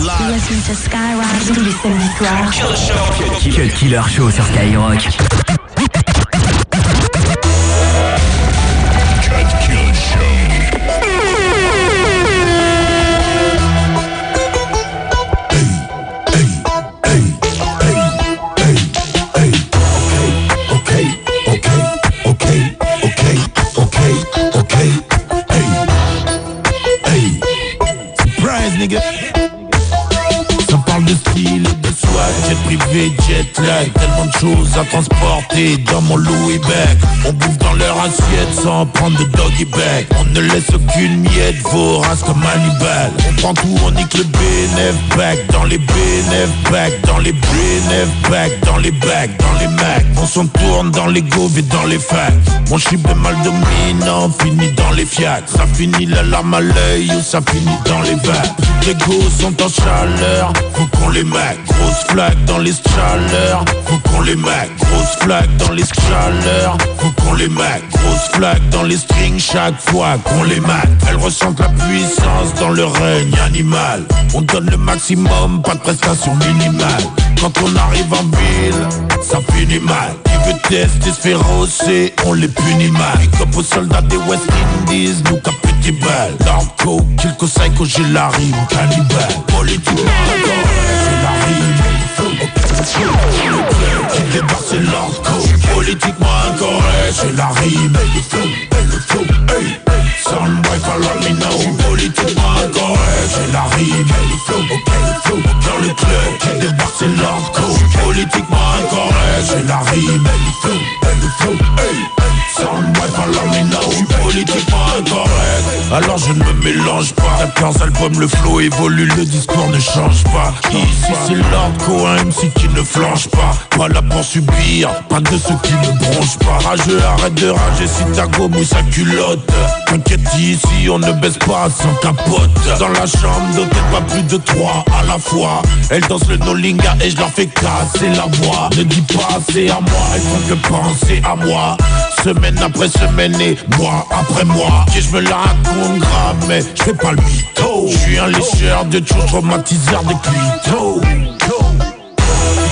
Listen to Skyrock tous les samedis soirs. Cut Killer Show sur Skyrock. Tellement de choses à transporter dans mon Louis bag On bouffe dans leur assiette sans prendre de doggy bag. On ne laisse aucune miette vorace comme Hannibal On prend tout, on nique le BNF back Dans les BNF back, dans les BNF back Dans les bacs, dans les Macs On s'en tourne dans les gauves et dans les facs Mon chip est mal dominant, finit dans les fiacs Ça finit la larme à l'œil ou ça finit dans les vagues Les gosses sont en chaleur, faut qu'on les mac Grosse flaque dans les chaleurs, faut qu'on les mac Grosse flaque dans les chaleurs, faut qu'on les mac Grosse flaque dans les strings chaque fois qu'on les mac Elles ressentent la puissance dans le règne animal. On donne le maximum, pas de prestation minimale Quand on arrive en ville, ça finit mal. Qui veut tester, se faire rosser, on les punit mal. Et comme aux soldats des West Indies, nous qu'un petit bal Narco, Kilko Psycho, j'ai la rime, cannibale Politiquement correct, j'ai la rime. Qui débarque, c'est l'hardcore Politiquement incorrect, j'ai la rime Soundboy, follow me now Politiquement incorrect, j'ai la flow, ok, le c'est Politiquement incorrect, j'ai la flow, flow, Soundboy, follow me now Politiquement incorrect Alors je ne me mélange pas. 14 albums, le flow évolue, le discours ne change pas. Ici c'est l'hardcore, un MC qui ne flanche pas. Pas là pour subir, pas de ceux qui ne bronchent pas. Rageux, arrête de rager si ta gomme ou sa culotte. T'inquiète ici, on ne baisse pas sans capote. Dans la chambre d'hôtel, pas plus de trois à la fois. Elles dansent le no-linga et je leur fais casser la voix. Ne dis pas c'est à moi, elles font que penser à moi Semaine après semaine et mois après mois. Que je me la raconte mais je fais pas le mytho. Je suis un lécheur de choses traumatiseur des clitos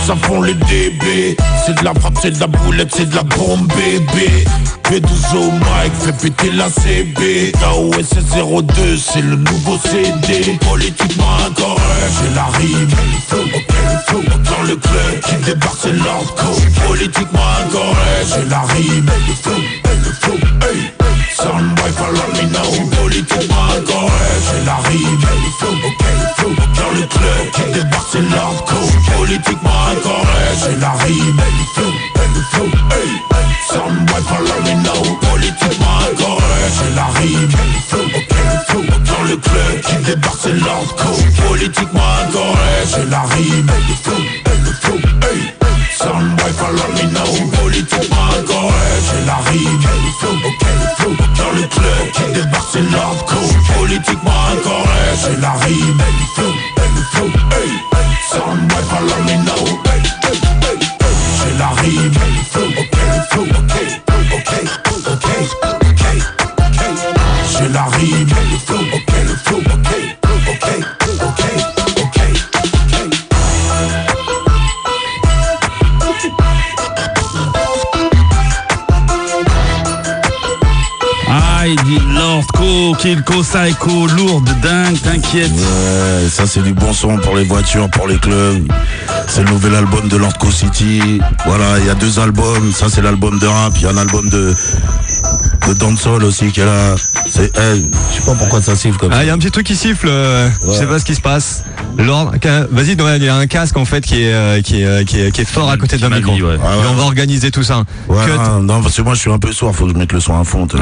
ça font les DB C'est de la frappe, c'est de la boulette, c'est de la bombe bébé. P12 au mic, fait péter la CB KOS 02, c'est le nouveau CD Politiquement incorrect, j'ai la rime Dans le club, qui débarque c'est l'hardcore Politiquement incorrect, j'ai la rime le flow, hey Soundboy, follow me now Lordco, Kilko, Psycho, lourde, dingue, t'inquiète. Ouais, ça c'est du bon son pour les voitures, pour les clubs. C'est le nouvel album de Lordco City. Voilà, il y a deux albums. Ça c'est l'album de rap. Il y a un album de de dancehall aussi qui est là. C'est elle. Je sais pas pourquoi ça siffle comme Ah, ça. il y a un petit truc qui siffle, euh, je sais pas ce qui se passe. Lord, ca- vas-y, il y a un casque en fait qui est, euh, qui est, euh, qui est, qui est fort à côté d'un micro. ouais. Ah ouais. Et on va organiser tout ça. Ouais, Cut. non, parce que moi je suis un peu sourd, faut que je mette le son à fond. bah,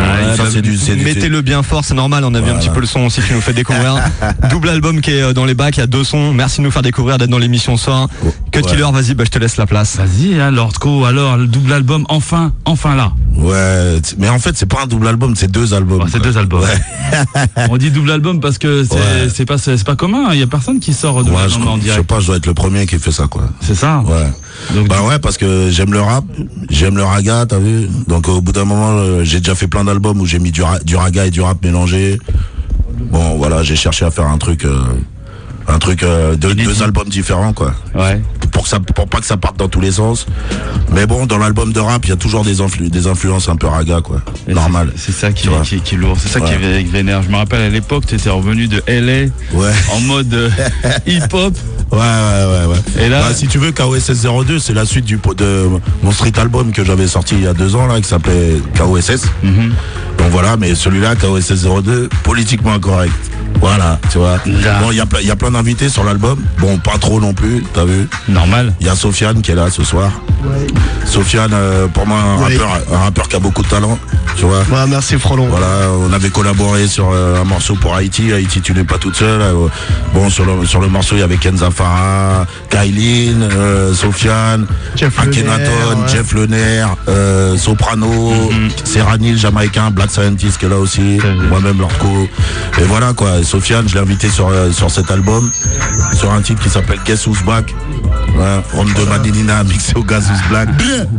Mettez-le bien fort, c'est normal, on a vu un Voilà. petit peu le son aussi qui nous fait découvrir. Double album qui est euh, dans les bacs, il y a deux sons. Merci de nous faire découvrir, d'être dans l'émission ce soir. Cut Ouais. Killer, vas-y, bah, je te laisse la place. Vas-y, hein, Lordco, alors, le double album, enfin, enfin là. Ouais, mais en fait c'est pas un double album, c'est deux albums. C'est deux albums. Ouais. On dit double album parce que c'est pas, c'est pas commun, il y a personne qui sort Ouais, je, en je sais pas, je dois être le premier qui fait ça quoi. C'est ça Ouais. Donc, Bah ouais, parce que j'aime le rap, j'aime le raga, t'as vu. Donc au bout d'un moment, euh, j'ai déjà fait plein d'albums où j'ai mis du, du raga et du rap mélangé. Bon, voilà, j'ai cherché à faire un truc, euh, un truc euh, de deux albums différents quoi. Ouais. Pour ça, pour pas que ça parte dans tous les sens. Mais bon, dans l'album de rap, il y a toujours des, influ- des influences un peu raga quoi. Et Normal. C'est ça qui, vois. qui, qui est lourd, c'est ça qui est vénère. Je me rappelle à l'époque, tu étais revenu de LA Ouais. en mode euh, hip-hop. Ouais, ouais, ouais, ouais. Et là- Bah, si tu veux, KOSS 02, c'est la suite du, de mon street album que j'avais sorti il y a deux ans, là, qui s'appelait KOSS. Donc voilà, mais celui-là, KOSS 02, politiquement incorrect. Voilà, tu vois. Bon, il y a y a plein d'invités sur l'album. Bon, pas trop non plus, t'as vu. Normal. Il y a Sofiane qui est là ce soir. Sofiane, euh, pour moi, un rappeur, un rappeur qui a beaucoup de talent, tu vois. Ouais, merci Frolon. Voilà, on avait collaboré sur euh, un morceau pour Haïti. Haïti, tu n'es pas toute seule. Euh, bon, sur le, sur le morceau, il y avait Kenza Farah, Kailin, euh, Sofiane, Jeff Akhenaton. Jeff Lener, euh, Soprano, Serrani, le Jamaïcain, Black Scientist qui est là aussi, moi-même Lordco. Et voilà quoi, Sofiane, je l'ai invité sur, euh, sur cet album, sur un titre qui s'appelle Guess Who's Back. Ouais, de Madinina mixé au Gaz Who's Black.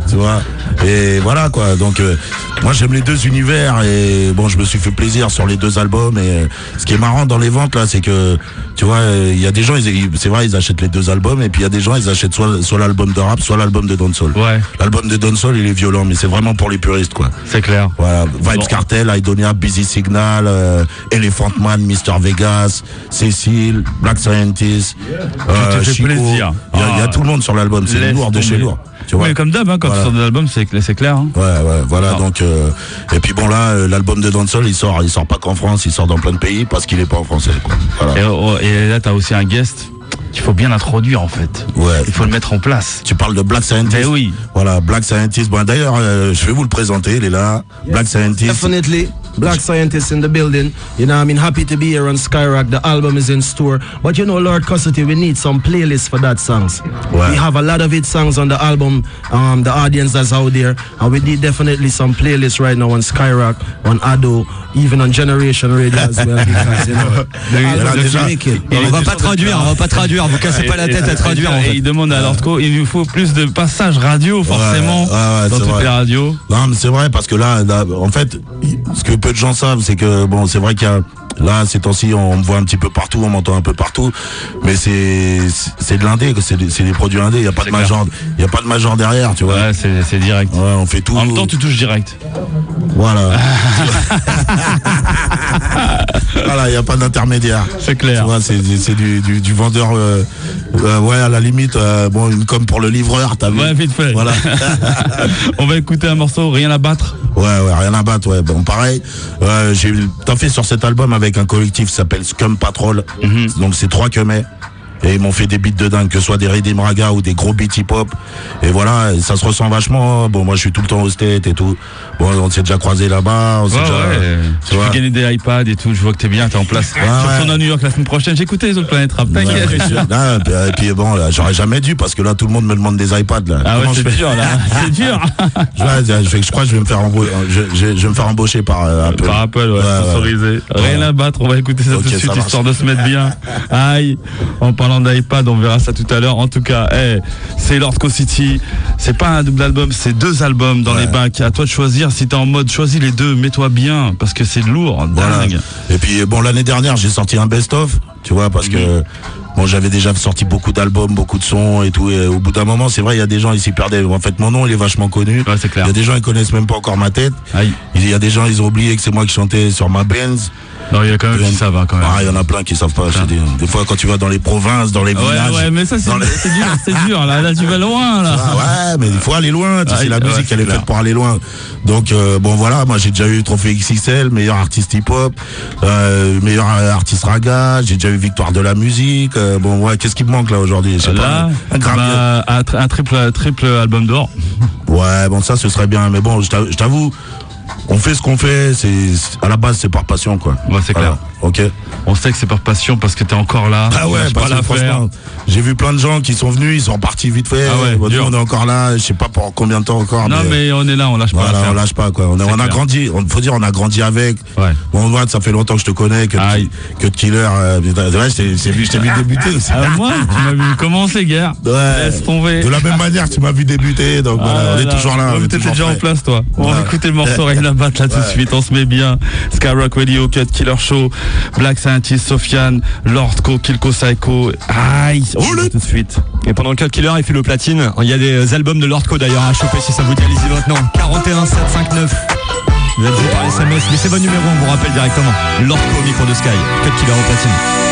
tu vois. Et voilà quoi. Donc euh, moi j'aime les deux univers et bon je me suis fait plaisir sur les deux albums et euh, ce qui est marrant dans les ventes là c'est que tu vois euh, il y a des gens c'est vrai ils achètent les deux albums et puis il y a des gens ils achètent soit, soit l'album de rap soit l'album de dancehall. Ouais. L'album de dancehall il est violent mais c'est vraiment pour les puristes quoi. C'est clair. Voilà, Vibes Bon. Cartel, Idonia, Busy Signal, euh, Elephant Man, Mr Vegas, Cécile, Black Scientist, euh, Chico. plaisir. Il y, y a Ah. tout le monde sur l'album, c'est lourd de chez lourd. Tu vois Oui, comme d'hab, hein, quand Voilà. tu sors de l'album, c'est c'est clair. hein. Ouais, ouais, voilà. Ah. Donc, euh, et puis bon là, euh, l'album de Dancehall, il sort, il sort pas qu'en France, il sort dans plein de pays parce qu'il est pas en français. Quoi. Voilà. Et, oh, et là, t'as aussi un guest qu'il faut bien introduire en fait. Ouais. Il faut le mettre en place. Tu parles de Black Scientist. Ben oui. Voilà, Black Scientist. Bon, d'ailleurs, euh, je vais vous le présenter. Il est là. Black Scientist. Definitely. Black scientists in the building. You know, I mean, happy to be here on Skyrock. The album is in store. But you know, Lord Custody, we need some playlists for that songs. Ouais. We have a lot of it songs on the album, um, the audience that's out there. And we need definitely some playlists right now on Skyrock, on Ado, even on Generation Radio as well. Because, you know, on va pas traduire, on va pas traduire, vous cassez pas la tête à traduire en Et fait. il demande à Lordco, il lui faut plus de passages radio forcément ouais, ouais, dans toutes vrai. les radios. Non, mais c'est vrai parce que là, là, en fait, ce que peu de gens savent, c'est que bon, c'est vrai qu'il y a là ces temps-ci, on me voit un petit peu partout, on m'entend un peu partout, mais c'est c'est de l'indé, c'est des, c'est des produits indés. Il y a pas de major, il y a pas de major derrière, tu vois. Ouais, c'est direct. Ouais, on fait tout. En même temps, tu touches direct. Voilà. voilà, il y a pas d'intermédiaire. C'est Tu clair. vois, c'est c'est du, du, du vendeur, euh, euh, ouais, à la limite, euh, bon, une com pour le livreur, t'as vu Ouais, vite fait. Voilà. On va écouter un morceau, rien à battre. Ouais, ouais, rien à battre, ouais. Bon, pareil, euh, j'ai fait sur cet album avec un collectif qui s'appelle Scum Patrol. Donc, c'est trois que mais. Et ils m'ont fait des beats de dingue, que ce soit des Redim Raga ou des gros beats hip-hop. Et voilà, ça se ressent vachement. Bon, moi, je suis tout le temps au state et tout. Bon, on s'est déjà croisé là-bas. On s'est Ouais, déjà, ouais. tu vois. gagner des iPads et tout. Je vois que t'es bien, t'es en place. tu ouais. retournes à New York la semaine prochaine. Écouté les autres planètes rap. Ouais, T'inquiète. et puis, bon, là, j'aurais jamais dû parce que là, tout le monde me demande des iPads, là. Ah ouais, Comment je c'est dur là. C'est dur. je, je, je crois que je vais me faire embaucher, je, je- je vais me faire embaucher par euh, Apple. Par Apple, ouais, sponsorisé. Rien à battre, on va écouter ça tout de suite, marche. histoire de se mettre bien. Aïe, en parlant d'iPad, on verra ça tout à l'heure. En tout cas, eh, c'est Lordco City. C'est pas un double album, c'est deux albums dans Ouais. les bacs. À toi de choisir. Si t'es en mode choisis les deux, mets-toi bien, parce que c'est lourd, Voilà. dingue. Et puis bon l'année dernière j'ai sorti un best-of, tu vois, parce que bon j'avais déjà sorti beaucoup d'albums, beaucoup de sons et tout. Et au bout d'un moment, c'est vrai, il y a des gens ils s'y perdaient. En fait, mon nom il est vachement connu. Ouais, c'est clair. Il y a des gens ils connaissent même pas encore ma tête. Aïe. Il y a des gens ils ont oublié que c'est moi qui chantais sur ma Benz. Non, il y a quand même qui savent, hein, quand même. Ah, il y en a plein qui savent pas. Des fois quand tu vas dans les provinces, dans les villages. ouais, mais ça, c'est les- dur, c'est dur. Là, là, tu vas loin, là. Ah ouais, mais il faut aller loin. Tu Ah, sais, la ouais, musique, elle est faite pour aller loin. Donc, euh, bon, voilà, moi, j'ai déjà eu trophée XXL, meilleur artiste hip-hop, euh, meilleur artiste raga, j'ai déjà eu victoire de la musique. Euh, bon, ouais, qu'est-ce qui me manque là aujourd'hui? Là, pas. Un bah, un, tri- un triple, triple album d'or. Ouais, bon, ça, ce serait bien. Mais bon, je t'avoue- je t'avoue, on fait ce qu'on fait. C'est à la base, c'est par passion, quoi. Ouais, c'est clair. Ok. On sait que c'est par passion parce que t'es encore là. Ah ouais, pas l'affaire. franchement, j'ai vu plein de gens qui sont venus, ils sont partis vite fait. Ah ouais, nous, on est encore là, je sais pas pour combien de temps encore. Non, mais on est là, on lâche pas Voilà, on lâche pas quoi. On, a- on grandi, on faut dire on a grandi avec. Ouais. Bon, moi, ça fait longtemps que je te connais, que, Aïe. que de Killer. Euh, ouais, je t'ai vu, vu débuter aussi. Ah, moi, tu m'as vu commencer, guerre. Ouais. Laisse tomber. De la même manière tu m'as vu débuter, donc Ah voilà, on là est là. toujours là. On est toujours déjà en place, toi. On va écouter le morceau Rien à battre là tout de suite. On se met bien. Skyrock Radio, Cut Killer Show. Black Scientist, Sofiane, Lordco, Kilko Psycho. Aïe, on va tout de suite. Et pendant le Cut Killer, il fait le platine. Il y a des albums de Lordco d'ailleurs à choper si ça vous dit. Allez-y maintenant. 41 759. Vous êtes par SMS, mais c'est votre numéro, on vous rappelle directement. Lordco au micro de Sky. Cut Killer au platine.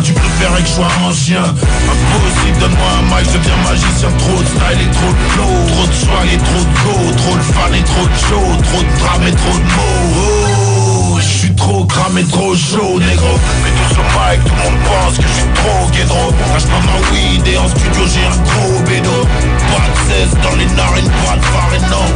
Tu préférais que je sois un chien Impossible, donne-moi un mic, je deviens magicien. Trop de style et trop de flow. Trop de swag et trop de go. Trop de fans et trop de show Trop de drame et trop de mots. Oh, je suis trop cramé, trop chaud, négro. Mais tout sur mic, tout le monde pense que je suis trop guédro Quand je ma weed et en studio j'ai un gros bédo Pas de cesse dans les narines, pas de farine, non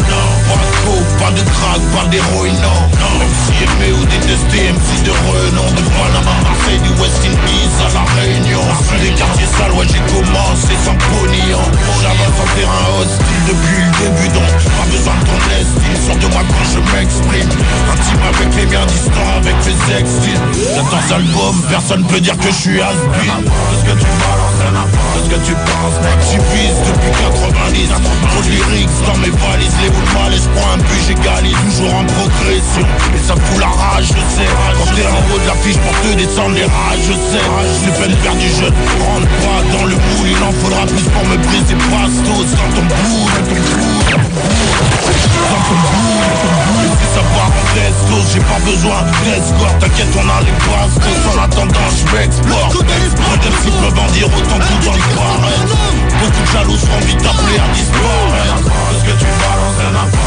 Pas de coke, pas de crack, pas d'héroïne, non MC aimé ou détesté, MC de renom De Panama, Marseille, du West Indies à la Réunion. Les quartiers sales, ouais j'ai commencé sans pognon. J'avance en terrain hostile depuis le début donc Pas besoin de ton estime, sors de moi quand je m'exprime. Intime avec les miens, distant avec mes ex-styles J'attends cet album, personne peut dire que je suis has-been. Qu'est-ce que tu balances, qu'est-ce que tu penses mec vise depuis 90 Trop lyrics dans mes valises. Les boules mal et je prends un but, j'égalise. Toujours en progression. Et ça fout la rage, je sais. Quand t'es en haut de l'affiche pour te descendre les rages, je sais. J'ai peine perdu, je rentre pas dans le moule. Il en faudra plus pour me briser Bastos. Dans ton bout, dans ton bout Dans ton bout, dans ton Ça part en j'ai pas besoin d'escorte T'inquiète, on a les bastos En attendant, je m'exporte Moins de petits peuvent en dire autant que dans le barrette Beaucoup de jaloux seront vite appelés à disparaître. Qu'est-ce que tu balances,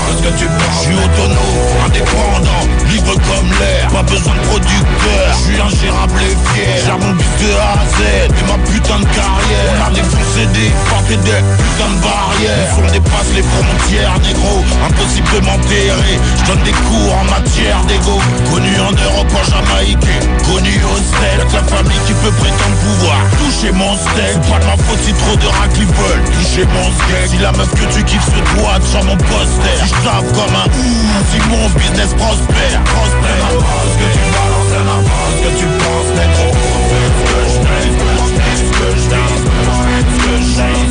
Qu'est-ce que tu penses Je suis autonome, indépendant, libre comme l'air. Pas besoin de producteur, je suis ingérable et fier. J'ai mon but de A à Z, et ma putain de carrière. On a défoncé des portes et des putains de barrières. On dépasse les frontières, négro Impossible de m'enterrer, des cours en matière d'ego Connu en Europe, en Jamaïque. Connu au avec la famille qui peut prétendre pouvoir. Toucher mon steak, pas de ma faute si trop de racks ils veulent. Toucher mon steak, si la meuf que tu kiffes se doit sur mon poster. Si je comme un ouf, si mon business prospère. Prospère, ce que tu balances, ce que tu penses, négro Ce que je ce que je ce que je Ce que je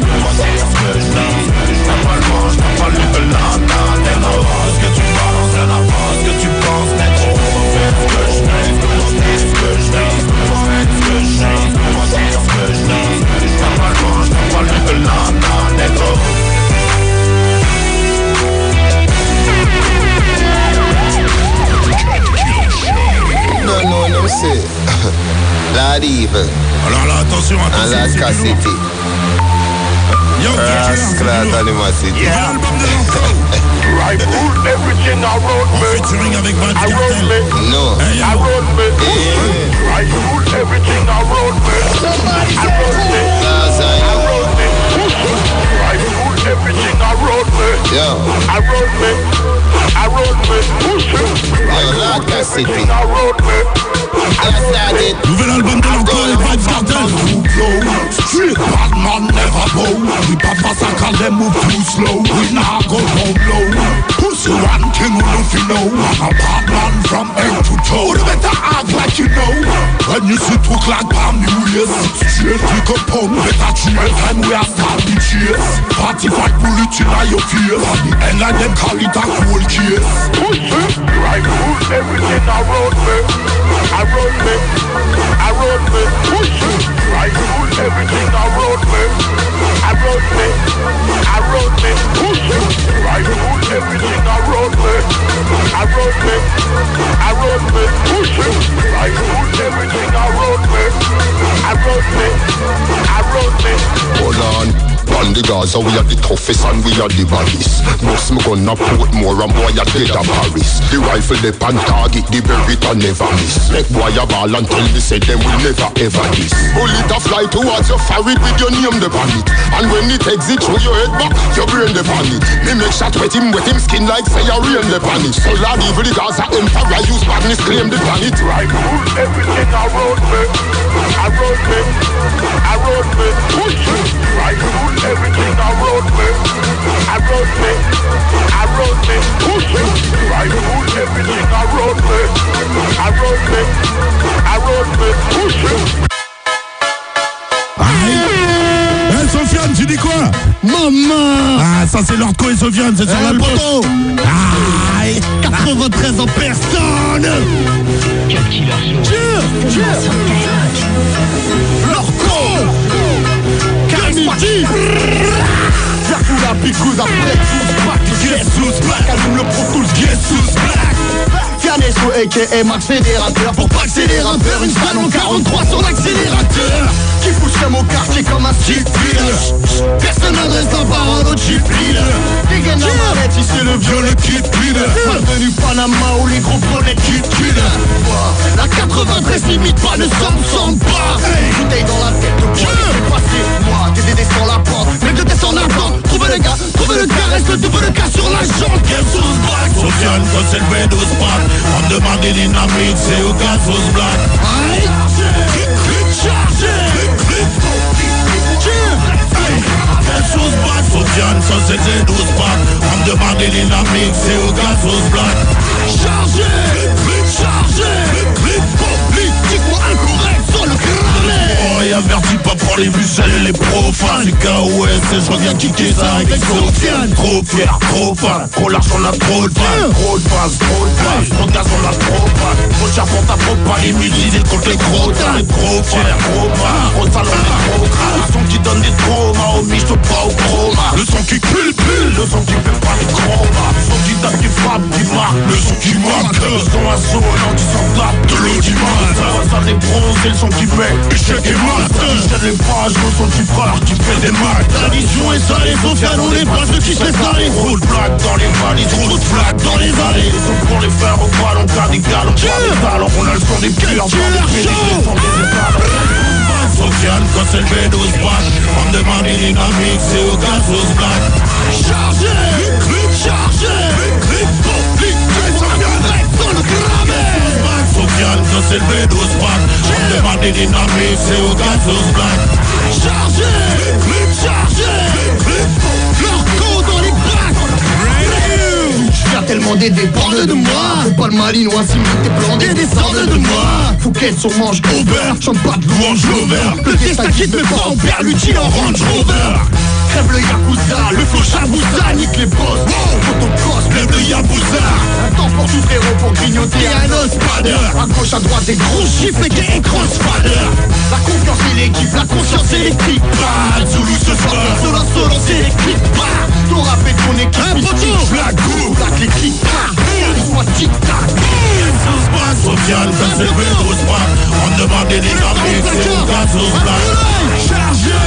No, no, no, say. Lord evil. Alors là, attention, And attention Lord c'est du lourd. Cassidy. Yo, Rascal Animosity. L'album de Lorco I rule everything around En me. featuring avec Vance Around Cartel me. No. Hey, yo. Around me. I rule everything around me. Around me. Gaza, yo. Around me. I rule everything around me. Yo. Around me. Around me. Push it. I Yo, Lord rule Cassidy. everything around me. I started. Nouvel album de avec Vance Cartel shit. Bad man never bow. We bad massacre them move too slow. We nah go down low. Pussy one thing we don't you know. I'm a bad man from head to toe. You better act like you know. When you see two clock palm New Year's, straight kick up on better cheer. Time we are start the cheers. Party fight bullet in your face. The end like them call it a cold case. Pussy, right foot everything around me. Around me. Around me. Pussy, right foot everything. Around me. Around me. Around me. Push it. I rule everything me. Around me. Around me. Push it. I rule everything around me. Around me. Around me. Hold on. On the Gaza, we are the toughest and we are the baddest. Bust me gun a port more and boy a dead a Paris. The rifle they pan target, the Beretta never miss. Make boy a ball until they say them will never ever this. Bullet a fly towards your forehead with your name the pan it. And when it exit through your head back, your brain the pan it. Me make shot wet him, wet him skin like say a rain the pan it. So lad evil the Gaza emperor use badness claim the planet. Right, rule everything around me. Around me. Around me. Push. Right, rule everything around me. Around me. Around me. Push. Right, rule everything around me. Around me. Around me. Push. Eh, Sofiane, tu dis quoi Maman. Ah, ça c'est Lordco et Sofiane, c'est sur Eh, l'album. poto Aïe. 93 en personne. Lorco. Camille Dracula, Picouz, après tous back Jesus Black, allume le Pro Tools, Jesus Black. Fianesco, a.k.a. Max Fédérateur. Pour pas que c'est les rappeurs, une salle en 43 sur l'accélérateur. Qui pousse comme au quartier comme un dealer Personne n'adresse la parole au leader Dégaine la mallette, si c'est le vieux, le kid leader Malvenu Panama où les gros kid killer La 93 limite pas, ne s'en pas. Bouteille dans la tête, le c'est passé. Moi, TDD sur la pente, mais que descends la pente Trouvez le gars, trouvez le gars, reste le double le cas sur la jambe. Jesus Black Sofiane, quand c'est le B12 pack, on demande des dynamiques, c'est au gaz sauce black. Sauce black, Sofiane, ça c'est le 12 pack, on me demande des dynamiques, c'est au gaz sauce black. Chargé Chargé Politiquement incorrect sur le crâne Oh, et averti pas pour les bucelles et les profanes. Du KOS, je reviens kicker ça avec Sofiane. Trop fier, trop fan, trop large, on a trop de fans. Trop de fans, trop de fans, trop de gaz, on a trop de. Trop de pour ta propre pas les contre les gros. Les trop fiers, trop fan, les trop. Qui donne des traumas, au pas au chroma. Le son qui culpule, le son qui fait pas les chromas. Le son qui tape, qui frappe, qui marque, le son qui marque. Le son assolant, qui s'en tape, de l'audimat. Ça, ça les bronzes, et le son qui met échec et mat. Jette les pages, le son qui frappe, qui fait des maths. La vision est salée, Sofiane, on est pas ceux qui se. Trop de blagues dans les valises, de flaques dans les allées. Le son pour les faire au ballon, garde des galons, les. On a le son des les construction Cause elle fait 12 pattes From the money dynamique C'est au cas sous black Chargez Une clip chargée Une clip pour flic Avec ton gravé Sous black social Cause elle fait 12 pattes From the money dynamique C'est au cas sous black Tellement d'aider, parle de moi. Faut pas le malinois, si t'es planté, descendent de moi. Faut qu'elle sur mange beurre, chante pas de louange lover Le destin quitte me pas en père, l'utile en Range Rover Crève le Yakuza, le flow Chabouza, nique les boss. Photocross, bleu de Yabusa Un temps pour tout frérot pour grignoter un os spader À gauche, à droite, des gros chiffres et des crossfader La confiance et l'équipe, la conscience électrique. Bah, Zulu ce soir, solo solo c'est les clips Bah, ton rap et ton équipe, mystique, la go, plaque les clics Bah, moi tic tac Sauce black, Sofiane, quand c'est le B12 back, on demande une dynamique, c'est au gaz sauce black. Chargé,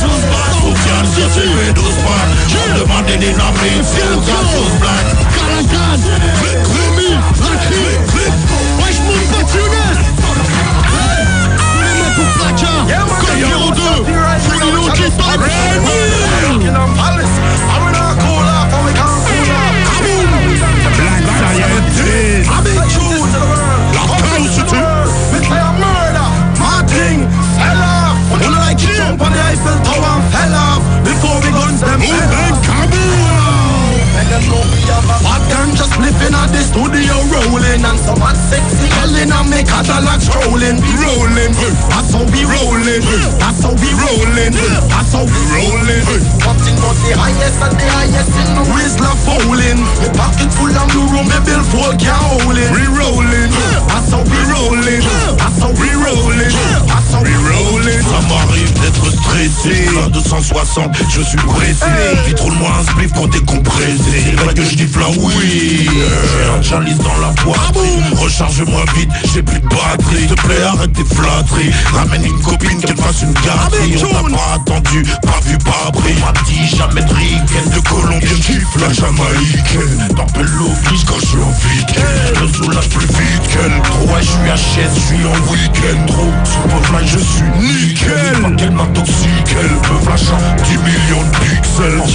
Sauce black, Sofiane, quand c'est le B12 back, on me demande une dynamique, c'est au gaz sauce black. Calagan, Rémi, la cri, Wesh 260, je suis pressé. Vite roule-moi un spliff pour décompresser C'est vrai que je dis là oui. J'ai un chalice dans la poitrine Recharge-moi vite, j'ai plus de batterie. S'il te plaît arrête tes flatteries. Ramène une copine qu'elle fasse une gâterie On t'a pas attendu, pas vu, pas pris On m'a dit jamais de Colombie Je kiffe la jamaïcaine T'appelles l'office quand je suis en week-end. Je me soulage plus vite qu'elle Ouais je suis HS, je suis en week-end. Trop superfly, je suis nickel. Pas qu'elle m'intoxique, elle peut flash 10 millions de pixels en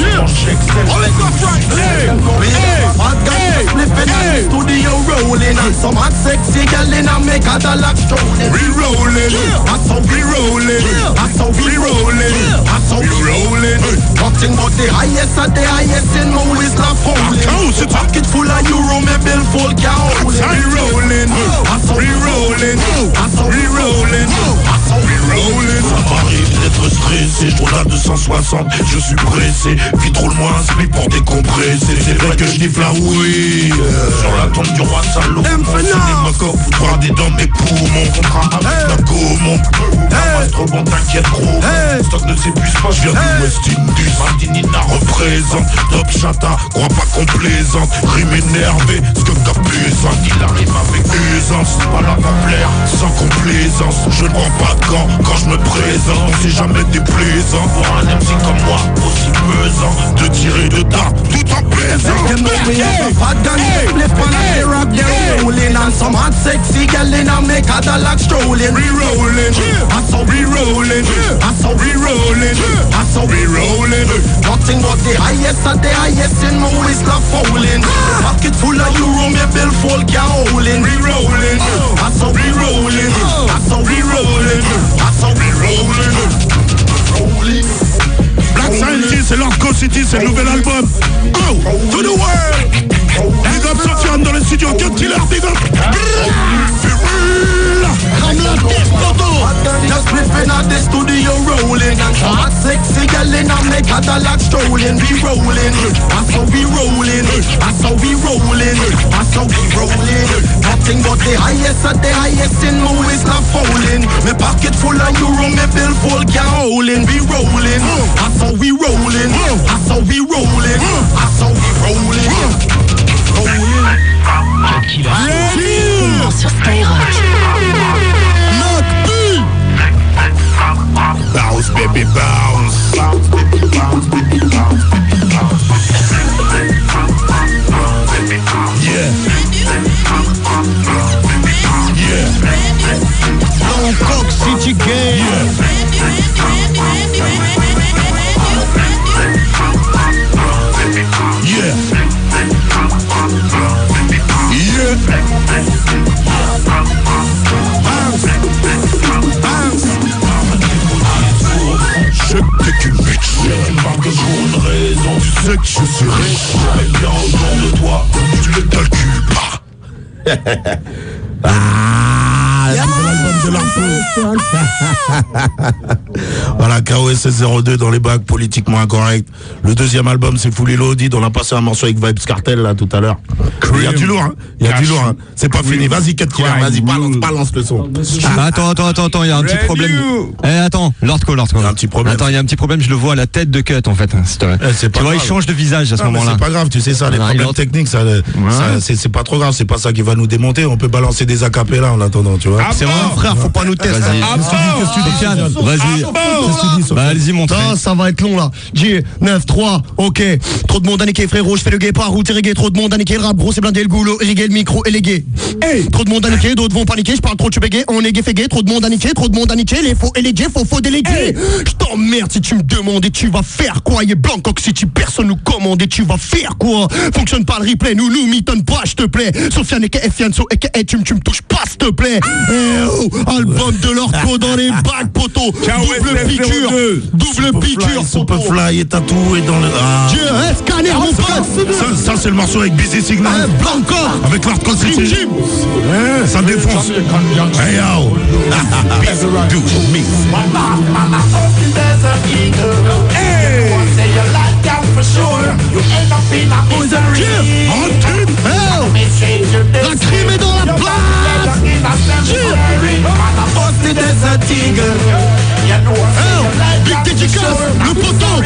est studio rolling. Some ah, hot sexy gal in make a dollar strolling We rolling, that's how we rolling. That's how we rolling, yeah. that's we rolling hey. Nothing the highest of the highest in movies not falling A rolling, rolling rolling, rolling Ça m'arrive d'être stressé, je regarde 260 je suis pressé Vite roule-moi un slip pour décompresser. C'est vrai que je nifle la oui. Sur la tombe du roi salaud Mon corps foutra des dents mes poumons Contrat avec la gaumont La trop bon t'inquiète gros Stock ne s'épuise pas, je viens du West Indies. Martinina représente Top chata, crois pas complaisante Rime énervé, ce que t'as Il arrive avec usance, pas la va plaire Sans complaisance, je ne prends pas de gants quand je me présente. On s'est jamais déplaisant pour un MC comme moi, aussi pesant De tirer de dard, tout en plaisant. You know me have a fat gun, flip on a syrup, yeah, rolling And some hot sexy girl in a make a Cadillac strolling. Re-rolling, That's how we re-rolling, That's how we re-rolling, That's how we re-rolling. Nothing but the highest of the highest in my waist not falling. Pocket full of euro, me bill full can't hold in. Re-rolling, That's how we rolling That's how we rolling That's Black Scientist, c'est Co City, c'est le nouvel album. Oh, to the world. The highest of the highest in my waist not falling Me pocket full of euro, me bill full can't hold in We rolling That's how we rolling That's how we rolling That's how we rolling Rolling Seulement sur Skyrock. Bounce, baby, bounce. Yeah. Ah, c'est l'album de l'arco. Voilà, KOS 02 dans les bacs, politiquement incorrect. Le deuxième album, c'est Fully Loaded. On a passé un morceau avec Vibes Cartel, là, tout à l'heure. Il y a du lourd, hein. Il y a du lourd, hein. C'est pas fini. Vas-y, 4 killers, vas-y, balance, balance le son. Ah, attends, attends, attends, attends, il y a un petit problème. Eh, attends, Lordco, Lordco. Il y a un petit problème. Attends, il y a un petit problème, je le vois à la tête de Cut en fait. plaît. Eh, tu vois, il change de visage à ce moment-là. c'est pas grave, tu sais ça, les Non, problèmes techniques, ça, ça, c'est pas trop grave, c'est pas ça qui va nous démonter. On peut balancer des acapellas en attendant, tu vois. C'est vrai, Frère, faut pas nous tester vas-y. Qu'est-ce que tu dis, Sofiane Bah, allez-y, montre. Ça, ça va être long là. J 9 3 ok. Trop de monde à niquer, frérot. Je fais le gay par route, irrigué. Trop de monde à niquer. Le rap gros, c'est blindé. Le goulot, irrigué. Le micro, et les gays. Trop de monde à niquer. D'autres vont paniquer. Je parle trop, tu bégayes. On est gay, fait gay. Trop de monde à niquer. Trop de monde à niquer. Les faux et les gays, faux, faux délégués. Je t'emmerde si tu me demandes et tu vas faire quoi. Et Blancoc, si tu personne nous commande et tu vas faire quoi. Fonctionne pas le replay. Nous, nous, mitonne pas, je te plaît. Sofiane et Fianso et que tu, me- tu me touches pas, s'il te plaît. Eh oh, album de l'orco dans les bacs, poteau. Double piqûre. Double piqûre, poteau. Superfly est tatoué dans le. Ah. Dieu, hein, scanner, mon pote Ça, ça, c'est le morceau avec Busy Signal. Blanco Avec City. Team. Ouais, ça défonce. Hey yo. Do, mix. Hey. La crime est dans la place acid as a oh, Big le poteau,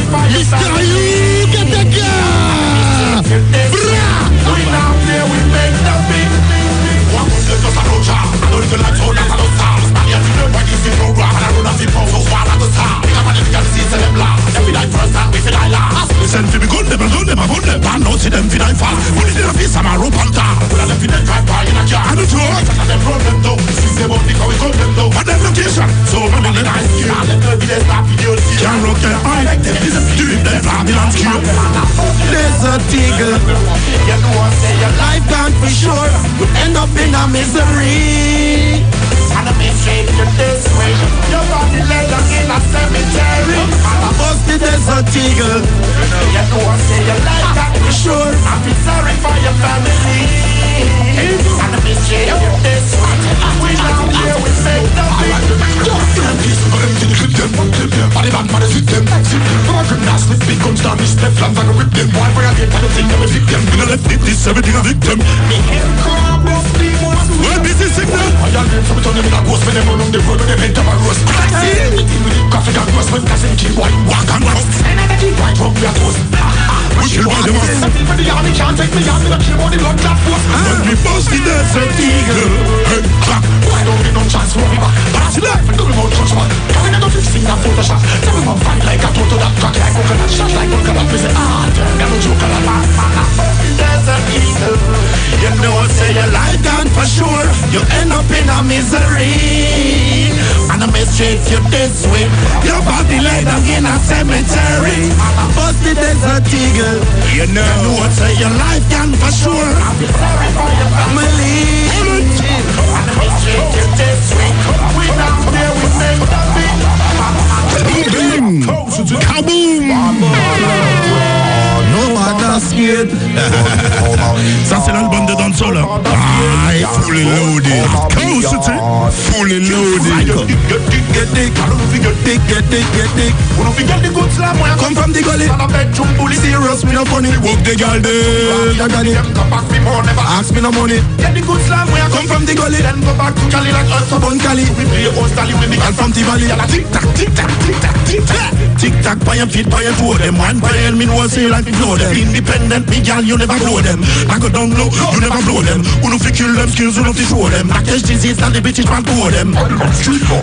Step flat like a rip them. Why for I get kind of I'm a victim Gonna let it this everything a victim. Me head crab must be more. Well, busy signal. I am them from turning in a ghost when them on the road when them enter my roast. Everything with the coffee got ghost when passing keep white Walk and roast. And I keep white from your toast. We kill by the most. Something for the army can't take me out. Me not care about the blood clot force. When we bust the desert eagle, head clap. Why don't get no chance for me back? Pass it up do me more touch man. Coming out of fixing that Photoshop. Tell me man fight like a toto that crack like coconut shot like coconut. Say ah, damn, no joke on a man. You know say your life gone for sure. You end up in a misery. And I mistreat you this way. Your body laid down in a cemetery. Busted desert eagle. You know. You know what say your life gone for sure. sorry for your Family. And I mistreat you this way. We there we make the beat. Kaboom! No matter scared. Ça c'est l'album de Dancehall. Aïe, fully loaded. Coast City, fully loaded. Come from the gully. on a bedroom bully. Serious, me no funny. Walk the girl there. Ya got. Them come back me never Ask me no money. Get the good slam where I Come from the gully. Then go back to Cali like us Bun Cali. We play host Cali with the And from the valley. Tick tack, tick tack, tick tack, tick tack Tick tack, by your feet, by your toe them. One your me know say like blow them. Independent, me girl, you never blow them. I go down low, you never blow them. Who no fi kill them skills, who no fi show them. I catch disease and the bitches man blow them.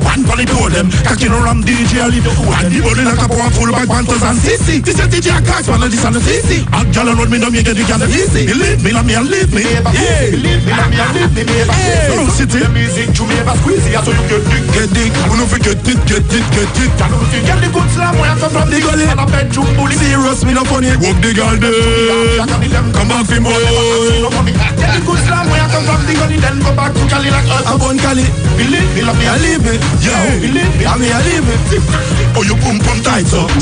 One bunny blow them. Cocky no ram DJ, I leave the fool. And the body like a powerful bag panthers and sissy. This is DJ Cax, man, and this and the sissy. A girl road me down, me get the girl easy. Believe me, love me, and leave me. Yeah. Believe me, let me and leave me, baby Hey. Coast City. The music to me ever squeezy So you get dick Get dick, who no fi get it, get it, get it. Y'all know if get the good slam come from the gully And a bedroom bully Serious, me no funny. Walk the girl there. Come back for more. Get the good slam come from the gully Then go back to Cali like us A bun Cali. Believe me, love me, I leave it. Yo. Believe me. I mean, I leave it. Oh, you boom boom tight up.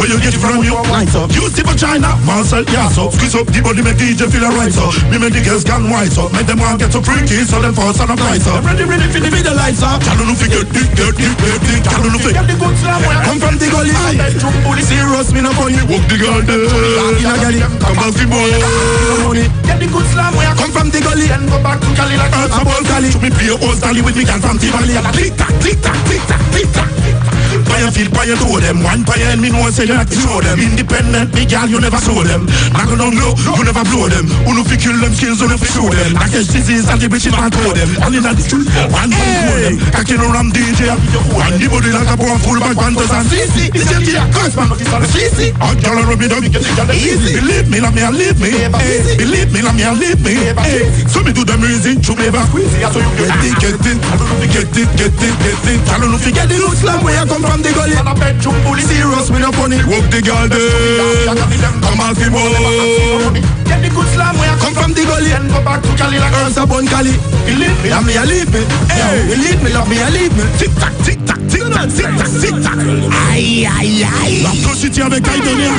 Where you get it from? You Light up. You see for China, Marcel, yeah, so squeeze up the body, make DJ feel alright, so me make the girls can white, so make them want get so freaky, so them force and apply, so Ready, ready for the video lights up. Tell no figure, dick, dick, dick, dick, dick, tell no Get figure. the good slam Come from the gully. bedroom bully Serious, me no funny. Walk the girl there, In a gully. come back. No money. Get the good slam Come from the gully. Cali and go back to Cali like I'm from Cali. To me play old Cali with me girl from Tivoli. Click tack, click tack, click tack, click tack. Feet, by your toe them, one your end, me know say you like to show them. Independent, me girl, you never show them. Knock down low, you never blow them. Who no fi kill them skills, who no fi show them. I catch disease and the bitches man throw them. And in the street, one man throw them. No ram DJ, and the body like a powerful bag panthers and CC. This is the curse man, this is the CC. A girl rub me down, easy. Believe me, love me and leave me. Believe me, love me and leave me. So me do the music, to me ever squeezy. So you get it, get it, get it, get it, get it. I don't know if you get it. Look slam where I come from the gully. A bedroom bully Serious, me no funny. Walk the girl there, come. Get the good slam where I Come from the gully. Then go back to Cali like us Earth a bun Cali. Believe me, Love me, I leave me. Hey, believe me, love me, I leave me. Tic tac, tic tac, tic tac, tic tac, tic tac. Aïe, aïe, aïe. La avec Aidonia.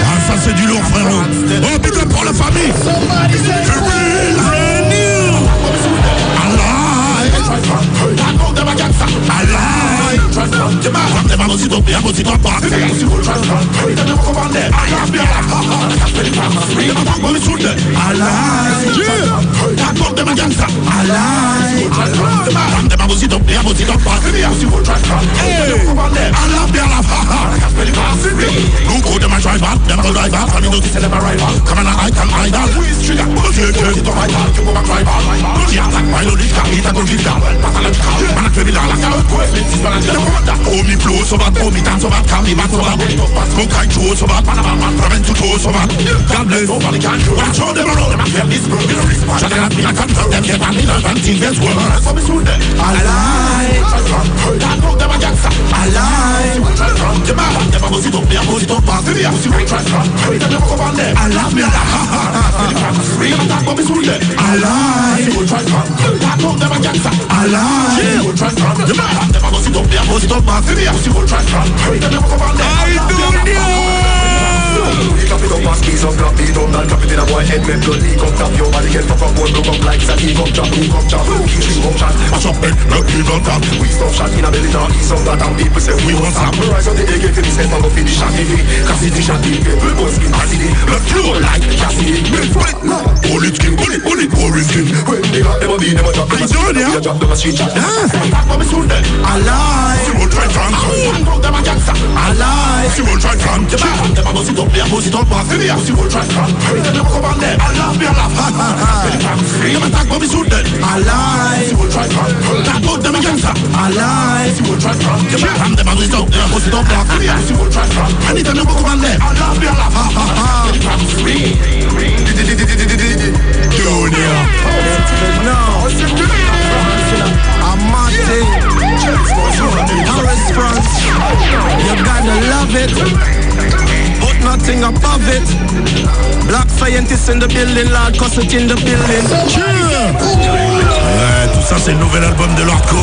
Ah, ça c'est du lourd, frérot. Oh, up pour la famille. For real, Ti ma rap dem a mousi dope, a mousi dope Si se mousi kou chan chan, mi dem yon koman dem A yon aspe ala, ha ha, nan aspe di pam Mi dem a bang mwen mi soun dem Alay, tak bok dem a gangsta Alay, ti ma rap dem a mousi dope, a mousi dope Si mi mousi kou chan chan bad, them go drive out, coming to see them arrival. Come on, I can idol. Squeeze trigger, push it, push it, my ball, keep over rival. Push it, attack, my logic, it a go give down. Pathological, man a clever like a quest, it's is balance. Them come that, oh me flow so bad, oh me dance so bad, call me back so bad. Smoke I throw so bad, man a man, man, prevent to throw so bad. God bless, nobody can show. I show them around, them a fair this bro. You know this part, shut up, me a confront them, get on me, and things get worse. So me soon them, alive. God know them a gangster, alive. Them a hot, them a bust it up, they a bust it up, pass me a pussy right trash. Them never come on them, alive me a laugh, ha ha ha. Them a talk about me soon them, alive. God know them a gangster, alive. Them a hot, them a bust it up, they a bust it up, pass me a pussy right trash. Them never come on them, alive me a laugh. Clap it up, pass up, clap it up, and clap it in a boy head, make blood leak up, your body, get fucked up, boy, broke up like that, come. Chop, who come chop, he she come chat, mash up bed, make me up, we stop shot, in a belly down, ease up that, and people say we won't stop, rise on. The egg, get this head, man, go finish shot, if he, cause shot, skin, cause let's like, skin, skin, when they got never be, never drop, never drop, never drop them street shot, attack from me soon then, alive, see what try alive, try from, the pussy don't bother me, pussy will trust her. Hurry to the rock about them, I love me, I love her. Get it back free, I'm a then. I lie, pussy will trust her. That boat them a gangster. I lie, pussy will trust her. Get back from them, I'm out there, pussy don't bother me, pussy will trust her. Hurry to the rock about them, I love me, I love her. Get it. Junior. No. I'm Martin. How response? You're gonna love it. Nothing above it. Black scientists in the building, Lord Cosset in the building. Ouais, tout ça c'est le nouvel album de Lordco.